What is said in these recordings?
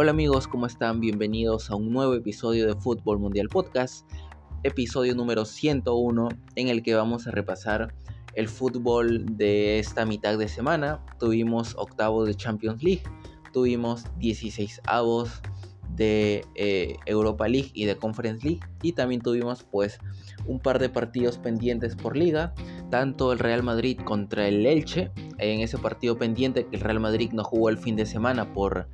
Hola amigos, ¿cómo están? Bienvenidos a un nuevo episodio de Fútbol Mundial Podcast, episodio número 101 en el que vamos a repasar el fútbol de esta mitad de semana. Tuvimos octavos de Champions League, tuvimos 16 avos de eh, Europa League y de Conference League y también tuvimos pues un par de partidos pendientes por liga, tanto el Real Madrid contra el Elche, en ese partido pendiente que el Real Madrid no jugó el fin de semana por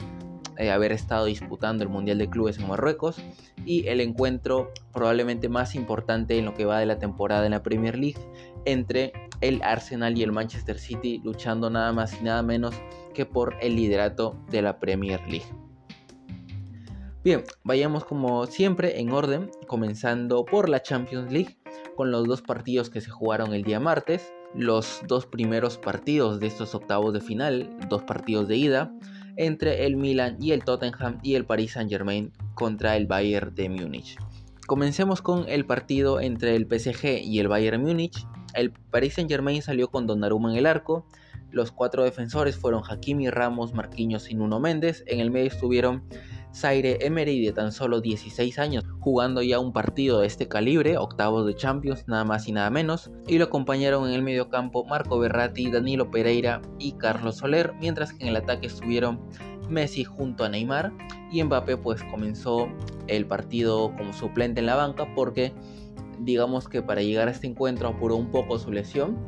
eh, haber estado disputando el Mundial de Clubes en Marruecos y el encuentro probablemente más importante en lo que va de la temporada en la Premier League entre el Arsenal y el Manchester City luchando nada más y nada menos que por el liderato de la Premier League. Bien, vayamos como siempre en orden, comenzando por la Champions League con los dos partidos que se jugaron el día martes, los dos primeros partidos de estos octavos de final, dos partidos de ida, entre el Milan y el Tottenham y el Paris Saint Germain contra el Bayern de Múnich. Comencemos con el partido entre el PSG y el Bayern Múnich. El Paris Saint Germain salió con Donnarumma en el arco. Los cuatro defensores fueron Hakimi, Ramos, Marquinhos y Nuno Méndez. En el medio estuvieron Zaire Emery de tan solo 16 años, jugando ya un partido de este calibre, octavos de Champions, nada más y nada menos, y lo acompañaron en el mediocampo Marco Berratti, Danilo Pereira y Carlos Soler, mientras que en el ataque estuvieron Messi junto a Neymar. Y Mbappé pues comenzó el partido como suplente en la banca porque digamos que para llegar a este encuentro apuró un poco su lesión.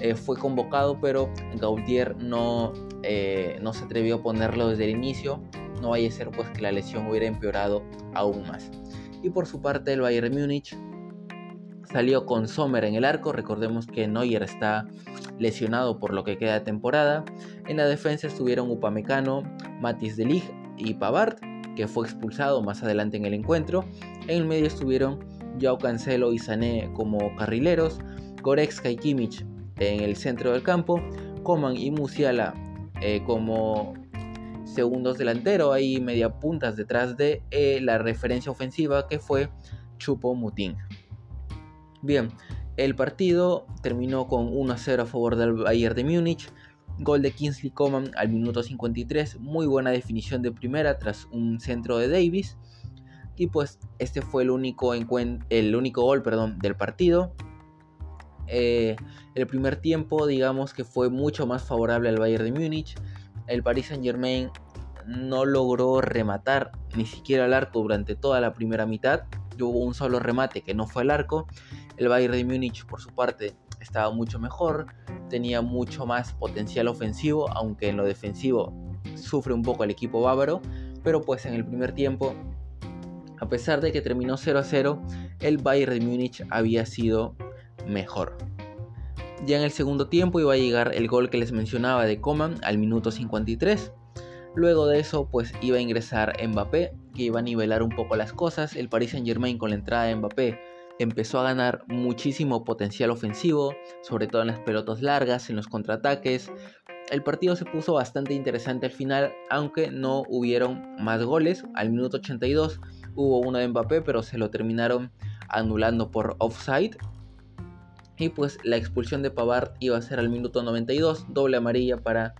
Eh, fue convocado pero Gautier no, eh, no se atrevió a ponerlo desde el inicio no vaya a ser pues que la lesión hubiera empeorado aún más. Y por su parte el Bayern Múnich salió con Sommer en el arco, recordemos que Neuer está lesionado por lo que queda de temporada. En la defensa estuvieron Upamecano, Matis de Ligt y Pavard, que fue expulsado más adelante en el encuentro. En el medio estuvieron Joao Cancelo y Sané como carrileros, Goretzka y Kimmich en el centro del campo, Coman y Musiala eh, como segundos delantero, hay media puntas detrás de eh, la referencia ofensiva que fue Chupo Mutín. Bien, el partido terminó con 1 0 a favor del Bayern de Múnich. Gol de Kingsley Coman al minuto 53. Muy buena definición de primera tras un centro de Davis. Y pues este fue el único, el único gol perdón, del partido. Eh, el primer tiempo digamos que fue mucho más favorable al Bayern de Múnich el Paris Saint Germain no logró rematar ni siquiera el arco durante toda la primera mitad. Hubo un solo remate que no fue el arco. El Bayern de Múnich, por su parte, estaba mucho mejor, tenía mucho más potencial ofensivo, aunque en lo defensivo sufre un poco el equipo bávaro. Pero pues en el primer tiempo, a pesar de que terminó 0 a 0, el Bayern de Múnich había sido mejor. Ya en el segundo tiempo iba a llegar el gol que les mencionaba de Coman al minuto 53. Luego de eso, pues iba a ingresar Mbappé, que iba a nivelar un poco las cosas. El Paris Saint Germain con la entrada de Mbappé empezó a ganar muchísimo potencial ofensivo, sobre todo en las pelotas largas, en los contraataques. El partido se puso bastante interesante al final, aunque no hubieron más goles. Al minuto 82 hubo uno de Mbappé, pero se lo terminaron anulando por offside y pues la expulsión de Pavard iba a ser al minuto 92, doble amarilla para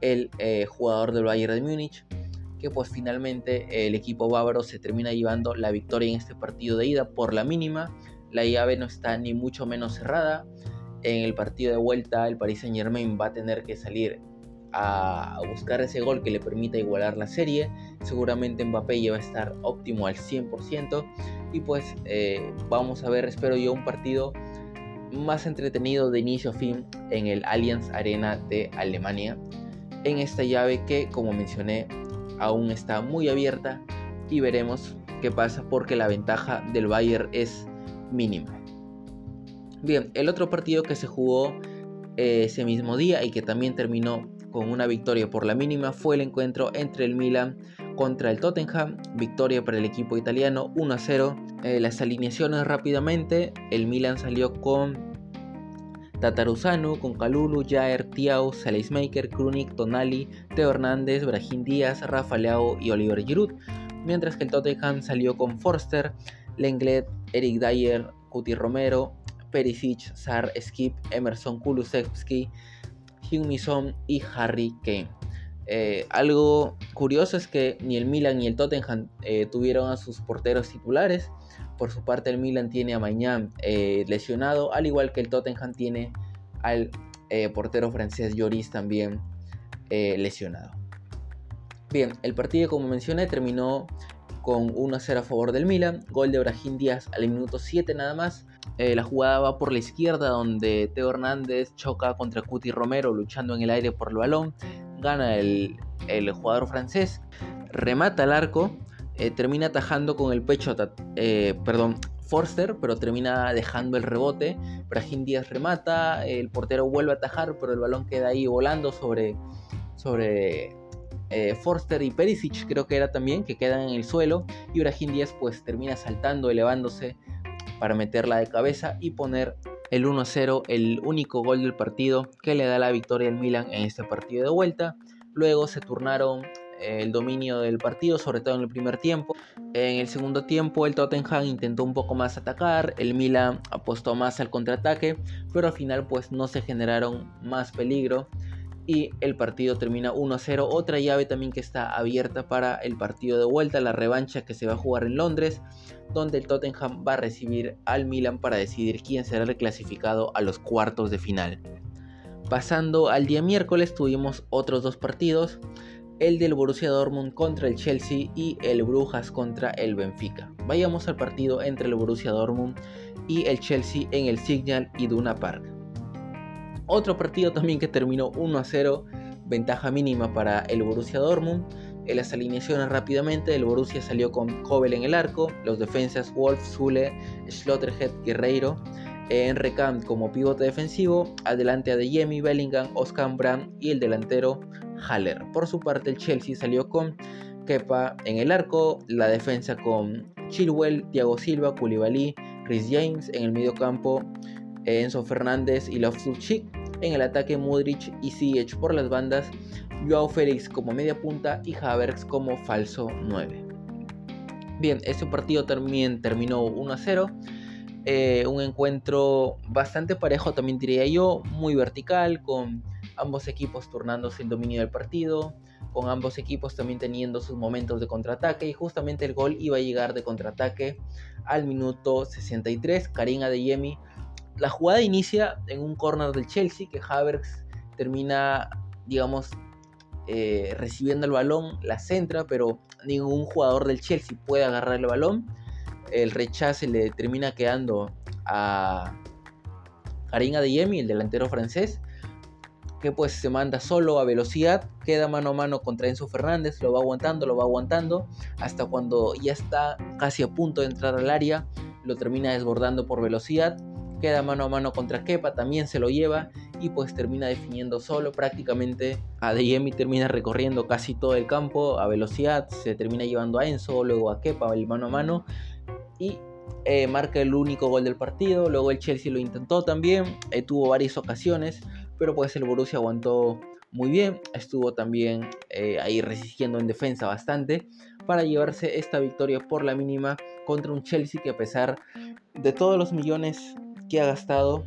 el eh, jugador del Bayern de Múnich, que pues finalmente el equipo bávaro se termina llevando la victoria en este partido de ida por la mínima. La llave no está ni mucho menos cerrada. En el partido de vuelta el Paris Saint Germain va a tener que salir a buscar ese gol que le permita igualar la serie. Seguramente Mbappé ya va a estar óptimo al 100%. Y pues eh, vamos a ver, espero yo, un partido más entretenido de inicio a fin en el Allianz Arena de Alemania. En esta llave que, como mencioné, aún está muy abierta y veremos qué pasa porque la ventaja del Bayern es mínima. Bien, el otro partido que se jugó eh, ese mismo día y que también terminó con una victoria por la mínima fue el encuentro entre el Milan contra el Tottenham, victoria para el equipo italiano 1 a 0. Eh, las alineaciones rápidamente, el Milan salió con Tataruzano, con Calulu, Jair, Tiao, Saleismaker, Krunik, Tonali, Teo Hernández, Brahim Díaz, Rafa Leao y Oliver Giroud, mientras que el Tottenham salió con Forster, Lenglet, Eric Dyer, Cuti Romero, Perisic, Sar, Skip, Emerson Kulusevski, Hyun y Harry Kane. Eh, algo curioso es que ni el Milan ni el Tottenham eh, tuvieron a sus porteros titulares. Por su parte el Milan tiene a Mañán eh, lesionado, al igual que el Tottenham tiene al eh, portero francés Lloris también lesionado. Bien, el partido como mencioné terminó con 1-0 a favor del Milan, gol de Brahim Díaz al minuto 7 nada más. la jugada va por la izquierda donde Teo Hernández choca contra Cuti Romero luchando en el aire por el balón. Gana el, el jugador francés, remata el arco, eh, termina atajando con el pecho, eh, perdón, Forster, pero termina dejando el rebote. Brahim Díaz remata, el portero vuelve a atajar, pero el balón queda ahí volando sobre, sobre eh, Forster y Perisic, creo que era también, que quedan en el suelo. Y Brahim Díaz pues termina saltando, elevándose para meterla de cabeza y poner el 1-0, el único gol del partido que le da la victoria al Milan en este partido de vuelta. Luego se turnaron el dominio del partido, sobre todo en el primer tiempo. En el segundo tiempo el Tottenham intentó un poco más atacar, el Milan apostó más al contraataque, pero al final pues no se generaron más peligro y el partido termina 1-0. Otra llave también que está abierta para el partido de vuelta, la revancha que se va a jugar en Londres, donde el Tottenham va a recibir al Milan para decidir quién será el clasificado a los cuartos de final. Pasando al día miércoles tuvimos otros dos partidos, el del Borussia Dortmund contra el Chelsea y el Brujas contra el Benfica. Vayamos al partido entre el Borussia Dortmund y el Chelsea en el Signal Iduna Park. Otro partido también que terminó 1 a 0, ventaja mínima para el Borussia Dortmund. En las alineaciones rápidamente, el Borussia salió con Kobel en el arco, los defensas Wolf, Zule, Schlotterhead, Guerreiro, en Recamp como pivote defensivo, adelante a Yemi, Bellingham, Oscar Brand y el delantero Haller. Por su parte, el Chelsea salió con Kepa en el arco, la defensa con Chilwell, Thiago Silva, Koulibaly, Chris James en el medio campo, Enzo Fernández y Loftus-Cheek, en el ataque Modric y Ziyech por las bandas, Joao Félix como media punta y Havertz como falso 9. Bien, este partido también terminó 1 a 0. Eh, un encuentro bastante parejo también diría yo, muy vertical, con ambos equipos turnándose el dominio del partido, con ambos equipos también teniendo sus momentos de contraataque y justamente el gol iba a llegar de contraataque al minuto 63, Karim Adeyemi. La jugada inicia en un corner del Chelsea que Havertz termina, digamos, eh, recibiendo el balón, la centra, pero ningún jugador del Chelsea puede agarrar el balón el rechace le termina quedando a Karim Adeyemi, el delantero francés, que pues se manda solo a velocidad, queda mano a mano contra Enzo Fernández, lo va aguantando, lo va aguantando, hasta cuando ya está casi a punto de entrar al área, lo termina desbordando por velocidad, queda mano a mano contra Kepa, también se lo lleva y pues termina definiendo solo prácticamente. Adeyemi termina recorriendo casi todo el campo a velocidad, se termina llevando a Enzo, luego a Kepa, el mano a mano y eh, marca el único gol del partido. Luego el Chelsea lo intentó también, eh, tuvo varias ocasiones, pero pues el Borussia aguantó muy bien, estuvo también eh, ahí resistiendo en defensa bastante para llevarse esta victoria por la mínima contra un Chelsea que a pesar de todos los millones que ha gastado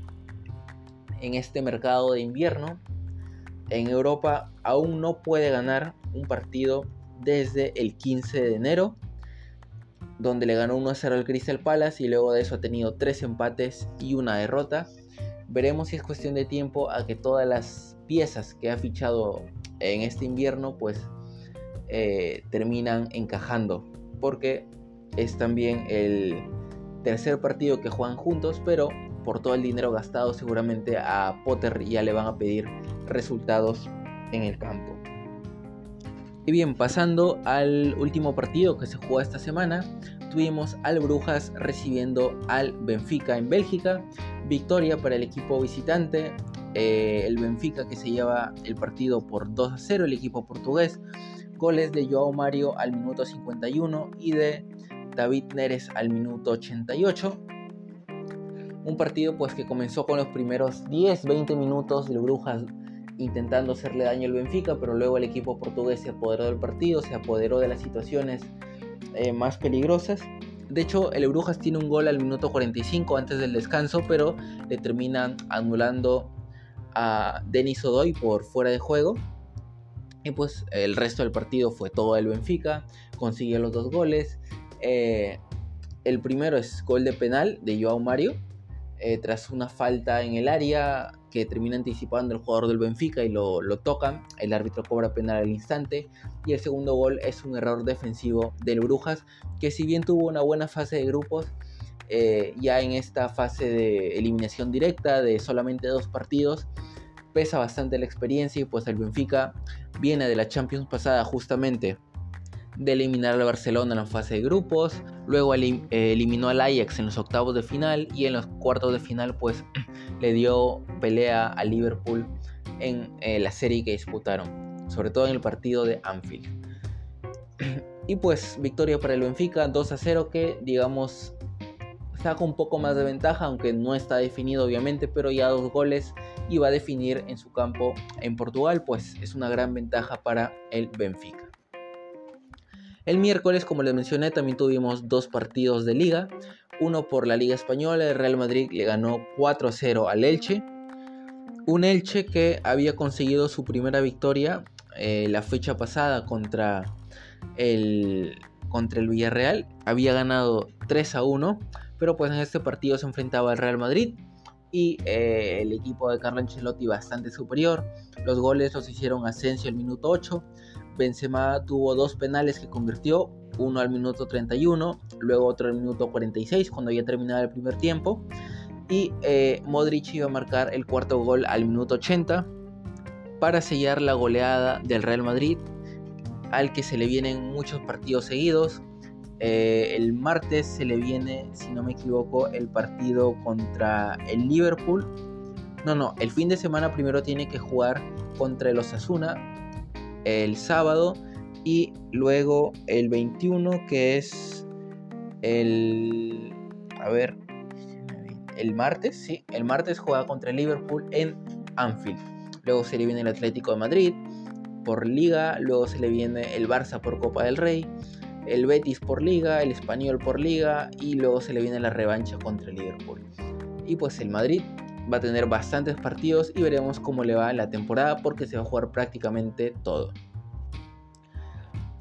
en este mercado de invierno en Europa aún no puede ganar un partido desde el 15 de enero donde le ganó 1 a 0 al Crystal Palace y luego de eso ha tenido 3 empates y una derrota. Veremos si es cuestión de tiempo a que todas las piezas que ha fichado en este invierno pues eh, terminan encajando porque es también el tercer partido que juegan juntos pero por todo el dinero gastado seguramente a Potter ya le van a pedir resultados en el campo. Y bien, pasando al último partido que se jugó esta semana, tuvimos al Brujas recibiendo al Benfica en Bélgica. Victoria para el equipo visitante. Eh, el Benfica que se lleva el partido por 2 a 0, el equipo portugués. Goles de Joao Mario al minuto 51 y de David Neres al minuto 88. Un partido pues que comenzó con los primeros 10-20 minutos del Brujas intentando hacerle daño al Benfica, pero luego el equipo portugués se apoderó del partido, se apoderó de las situaciones eh, más peligrosas. De hecho, el Brujas tiene un gol al minuto 45 antes del descanso, pero le terminan anulando a Denis Odoy por fuera de juego. Y pues el resto del partido fue todo el Benfica, consiguió los dos goles. Eh, el primero es gol de penal de Joao Mario, eh, tras una falta en el área que termina anticipando el jugador del Benfica y lo, lo. El árbitro cobra penal al instante. Y el segundo gol es un error defensivo del Brujas, que si bien tuvo una buena fase de grupos, eh, ya en esta fase de eliminación directa de solamente dos partidos, pesa bastante la experiencia y pues el Benfica viene de la Champions pasada justamente de eliminar al Barcelona en la fase de grupos, luego eh, eliminó al Ajax en los octavos de final y en los cuartos de final pues le dio pelea a Liverpool en eh, la serie que disputaron, sobre todo en el partido de Anfield. Y pues victoria para el Benfica 2 a 0 que digamos saca un poco más de ventaja, aunque no está definido obviamente, pero ya dos goles y va a definir en su campo en Portugal, pues es una gran ventaja para el Benfica. El miércoles, como les mencioné, también tuvimos dos partidos de liga. Uno por la Liga Española, el Real Madrid le ganó 4-0 al Elche. Un Elche que había conseguido su primera victoria eh, la fecha pasada contra el, contra el Villarreal. Había ganado 3 1 pero pues en este partido se enfrentaba al Real Madrid y eh, el equipo de Carlo Ancelotti bastante superior. Los goles los hicieron Asensio al minuto 8. Benzema tuvo dos penales que convirtió, uno al minuto 31, luego otro al minuto 46 cuando ya terminaba el primer tiempo. Y eh, Modric iba a marcar el cuarto gol al minuto 80 para sellar la goleada del Real Madrid, al que se le vienen muchos partidos seguidos. Eh, el martes se le viene, si no me equivoco, el partido contra el Liverpool. No, no, el fin de semana primero tiene que jugar contra el Osasuna el sábado y luego el 21 que es el... A ver, el martes, sí, el martes juega contra el Liverpool en Anfield. Luego se le viene el Atlético de Madrid por liga, luego se le viene el Barça por Copa del Rey el Betis por liga, el Español por liga y luego se le viene la revancha contra el Liverpool. Y pues el Madrid va a tener bastantes partidos y veremos cómo le va la temporada porque se va a jugar prácticamente todo.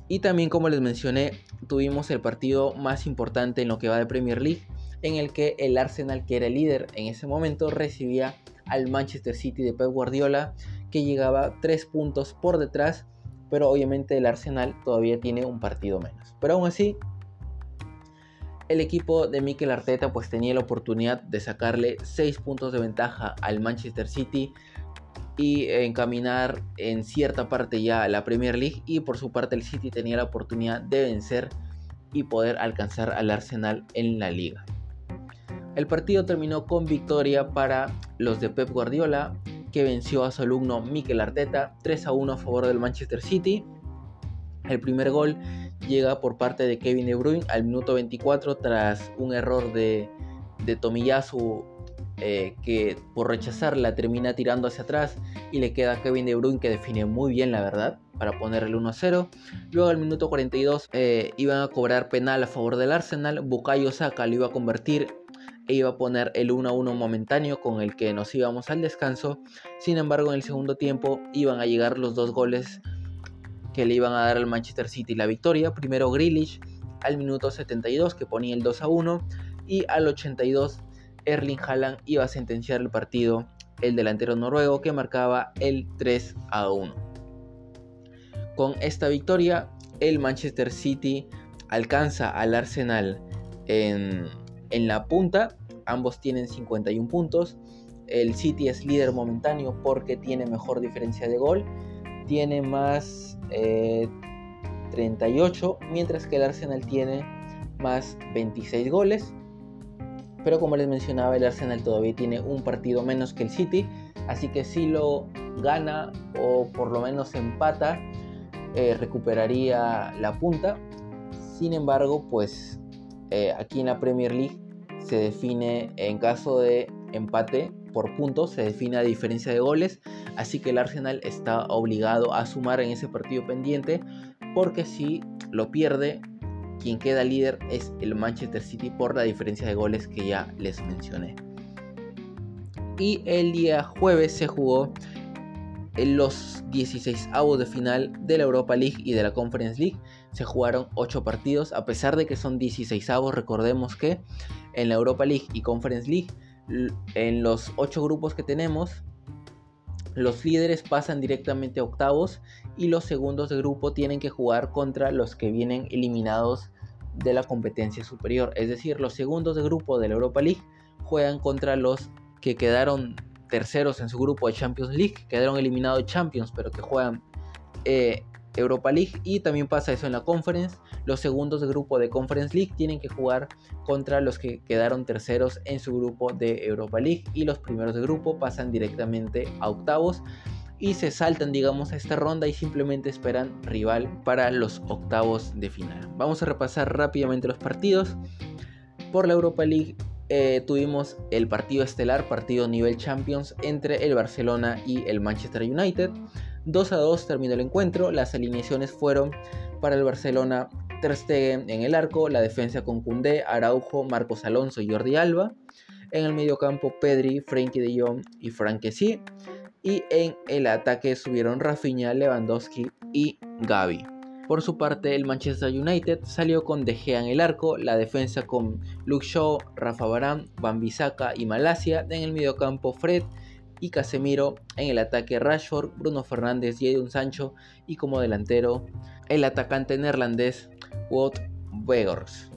Y también como les mencioné, tuvimos el partido más importante en lo que va de Premier League, en el que el Arsenal, que era el líder en ese momento, recibía al Manchester City de Pep Guardiola, que llegaba 3 puntos por detrás pero obviamente el Arsenal todavía tiene un partido menos. Pero aún así, el equipo de Mikel Arteta pues tenía la oportunidad de sacarle 6 puntos de ventaja al Manchester City y encaminar en cierta parte ya a la Premier League y por su parte el City tenía la oportunidad de vencer y poder alcanzar al Arsenal en la liga. El partido terminó con victoria para los de Pep Guardiola que venció a su alumno Mikel Arteta 3 a 1 a favor del Manchester City. El primer gol llega por parte de Kevin De Bruyne al minuto 24 tras un error de, de Tomiyasu eh, que por rechazarla termina tirando hacia atrás y le queda Kevin De Bruyne que define muy bien la verdad para poner el 1-0. Luego al minuto 42 eh, iban a cobrar penal a favor del Arsenal. Bukayo Saka lo iba a convertir e iba a poner el 1 a 1 momentáneo con el que nos íbamos al descanso. Sin embargo, en el segundo tiempo iban a llegar los dos goles que le iban a dar al Manchester City la victoria. Primero Grealish al minuto 72 que ponía el 2 a 1 y al 82 Erling Haaland iba a sentenciar el partido el delantero noruego que marcaba el 3 a 1. Con esta victoria el Manchester City alcanza al Arsenal en en la punta. Ambos tienen 51 puntos. El City es líder momentáneo porque tiene mejor diferencia de gol. Tiene más 38, eh, mientras que el Arsenal tiene más 26 goles. Pero como les mencionaba, el Arsenal todavía tiene un partido menos que el City. Así que si lo gana o por lo menos empata, eh, recuperaría la punta. Sin embargo, pues eh, aquí en la Premier League se define en caso de empate por puntos, se define a diferencia de goles, así que el Arsenal está obligado a sumar en ese partido pendiente, porque si lo pierde, quien queda líder es el Manchester City por la diferencia de goles que ya les mencioné. Y el día jueves se jugó en los 16 avos de final de la Europa League y de la Conference League se jugaron 8 partidos, a pesar de que son 16 avos, recordemos que en la Europa League y Conference League, en los 8 grupos que tenemos, los líderes pasan directamente a octavos y los segundos de grupo tienen que jugar contra los que vienen eliminados de la competencia superior. Es decir, los segundos de grupo de la Europa League juegan contra los que quedaron terceros en su grupo de Champions League, quedaron eliminados de Champions, pero que juegan eh, Europa League. Y también pasa eso en la Conference. Los segundos de grupo de Conference League tienen que jugar contra los que quedaron terceros en su grupo de Europa League. Y los primeros de grupo pasan directamente a octavos. Y se saltan, digamos, a esta ronda y simplemente esperan rival para los octavos de final. Vamos a repasar rápidamente los partidos. Por la Europa League eh, tuvimos el partido estelar, partido nivel Champions entre el Barcelona y el Manchester United. 2 a 2 terminó el encuentro. Las alineaciones fueron para el Barcelona Ter Stegen en el arco, la defensa con Koundé, Araujo, Marcos Alonso y Jordi Alba. En el mediocampo Pedri, Frenkie de Jong y Frank Y en el ataque subieron Rafinha, Lewandowski y Gaby. Por su parte, el Manchester United salió con De Gea en el arco, la defensa con Luke Shaw, Rafa Barán, Bambisaka y Malasia, en el mediocampo Fred y Casemiro, en el ataque Rashford, Bruno Fernández, Jadon Sancho y como delantero el atacante neerlandés Wout Weghorst.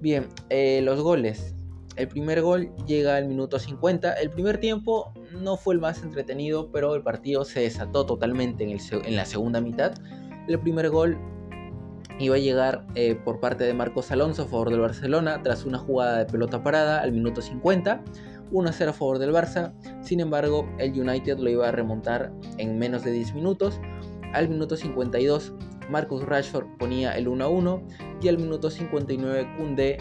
Bien, eh, los goles. El primer gol llega al minuto 50. El primer tiempo no fue el más entretenido, pero el partido se desató totalmente en la segunda mitad el primer gol iba a llegar eh, por parte de Marcos Alonso a favor del Barcelona tras una jugada de pelota parada al minuto 50. 1-0 a favor del Barça. Sin embargo, el United lo iba a remontar en menos de 10 minutos. Al minuto 52, Marcus Rashford ponía el 1-1 y al minuto 59 Koundé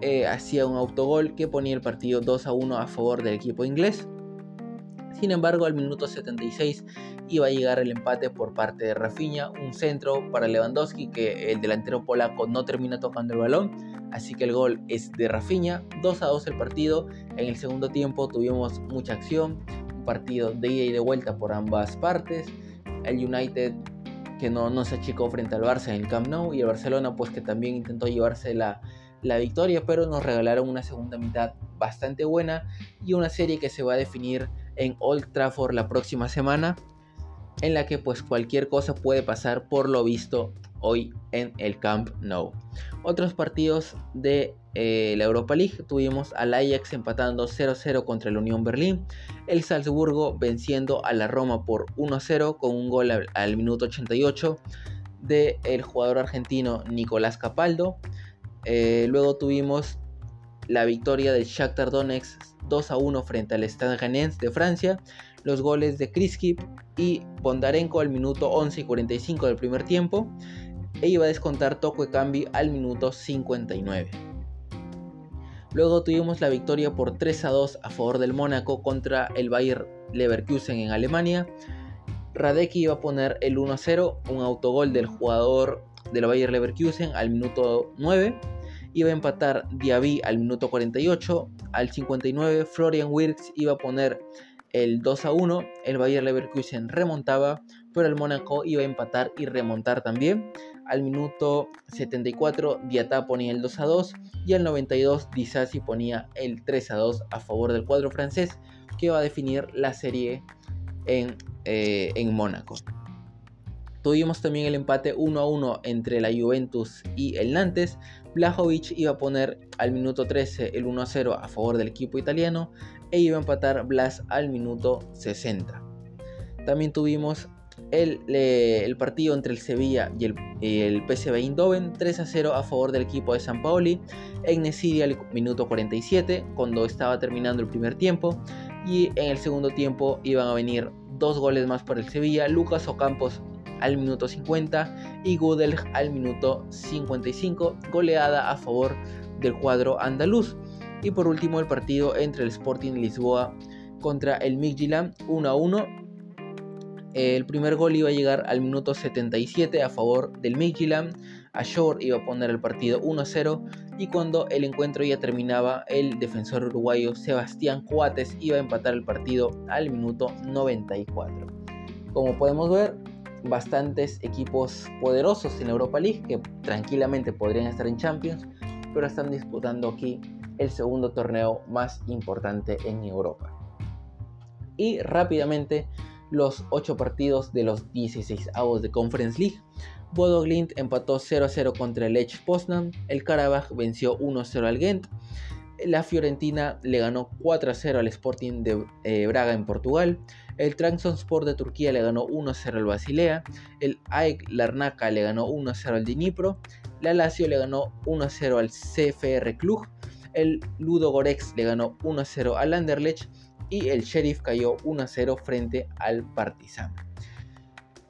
eh, hacía un autogol que ponía el partido 2-1 a favor del equipo inglés. Sin embargo, al minuto 76 iba a llegar el empate por parte de Rafinha, un centro para Lewandowski que el delantero polaco no termina tocando el balón, así que el gol es de Rafinha, 2 a 2 el partido, en el segundo tiempo tuvimos mucha acción, un partido de ida y de vuelta por ambas partes, el United que no, no se achicó frente al Barça en el Camp Nou y el Barcelona pues que también intentó llevarse la, la victoria, pero nos regalaron una segunda mitad bastante buena y una serie que se va a definir en Old Trafford la próxima semana, en la que pues cualquier cosa puede pasar por lo visto hoy en el Camp Nou. Otros partidos de eh, la Europa League tuvimos al Ajax empatando 0-0 contra el Unión Berlín, el Salzburgo venciendo a la Roma por 1-0 con un gol al, minuto 88 del el jugador argentino Nicolás Capaldo. Eh, luego tuvimos la victoria del Shakhtar Donetsk 2 a 1 frente al Stade de Francia, los goles de Kriskip y Bondarenko al minuto 11 y 45 del primer tiempo, e iba a descontar Toko Cambi al minuto 59. Luego tuvimos la victoria por 3 a 2 a favor del Mónaco contra el Bayer Leverkusen en Alemania. Radecki iba a poner el 1 a 0, un autogol del jugador del Bayer Leverkusen al minuto 9 iba a empatar Diaby al minuto 48, al 59 Florian Wirtz iba a poner el 2 a 1, el Bayer Leverkusen remontaba, pero el Mónaco iba a empatar y remontar también. Al minuto 74 Diatá ponía el 2 a 2 y al 92 Disasi ponía el 3 a 2 a favor del cuadro francés que va a definir la serie en, eh, en Mónaco. Tuvimos también el empate 1 a 1 entre la Juventus y el Nantes. Blajovic iba a poner al minuto 13 el 1 a 0 a favor del equipo italiano e iba a empatar Blas al minuto 60. También tuvimos el, partido entre el Sevilla y el, el, PSV Eindhoven 3 a 0 a favor del equipo de San Paoli en Nesidia al minuto 47 cuando estaba terminando el primer tiempo y en el segundo tiempo iban a venir dos goles más para el Sevilla Lucas Ocampos al minuto 50 y Gudel al minuto 55, goleada a favor del cuadro andaluz. Y por último el partido entre el Sporting Lisboa contra el Midtjylland 1 a 1. El primer gol iba a llegar al minuto 77 a favor del Midtjylland. Ashore iba a poner el partido 1 a 0 y cuando el encuentro ya terminaba, el defensor uruguayo Sebastián Cuates iba a empatar el partido al minuto 94. Como podemos ver, bastantes equipos poderosos en Europa League que tranquilamente podrían estar en Champions, pero están disputando aquí el segundo torneo más importante en Europa. Y rápidamente los 8 partidos de los 16 avos de Conference League. Bodo Glint empató 0-0 contra el Lech Poznan, el Karabakh venció 1-0 al Ghent, la Fiorentina le ganó 4-0 al Sporting de eh, Braga en Portugal, el Trabzonspor de Turquía le ganó 1-0 al Basilea, el AEK Larnaca le ganó 1-0 al Dnipro, la Lazio le ganó 1-0 al CFR Cluj, el Ludo Gorex le ganó 1-0 al Anderlecht y el Sheriff cayó 1-0 frente al Partizan.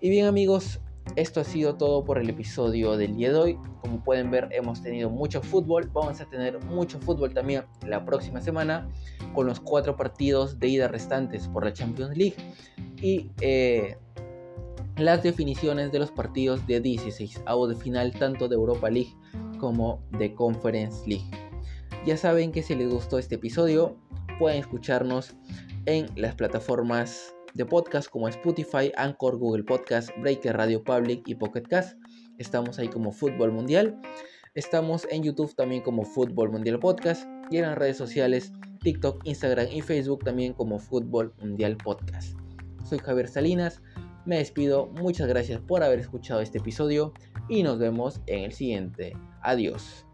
Y bien amigos, esto ha sido todo por el episodio del día de hoy. Como pueden ver, hemos tenido mucho fútbol. Vamos a tener mucho fútbol también la próxima semana con los cuatro partidos de ida restantes por la Champions League y eh, las definiciones de los partidos de 16 avos de final tanto de Europa League como de Conference League. Ya saben que si les gustó este episodio, pueden escucharnos en las plataformas de podcast como Spotify, Anchor, Google Podcast, Breaker Radio Public y Pocket Cast. Estamos ahí como Fútbol Mundial. Estamos en YouTube también como Fútbol Mundial Podcast y en las redes sociales TikTok, Instagram y Facebook también como Fútbol Mundial Podcast. Soy Javier Salinas, me despido, muchas gracias por haber escuchado este episodio y nos vemos en el siguiente. Adiós.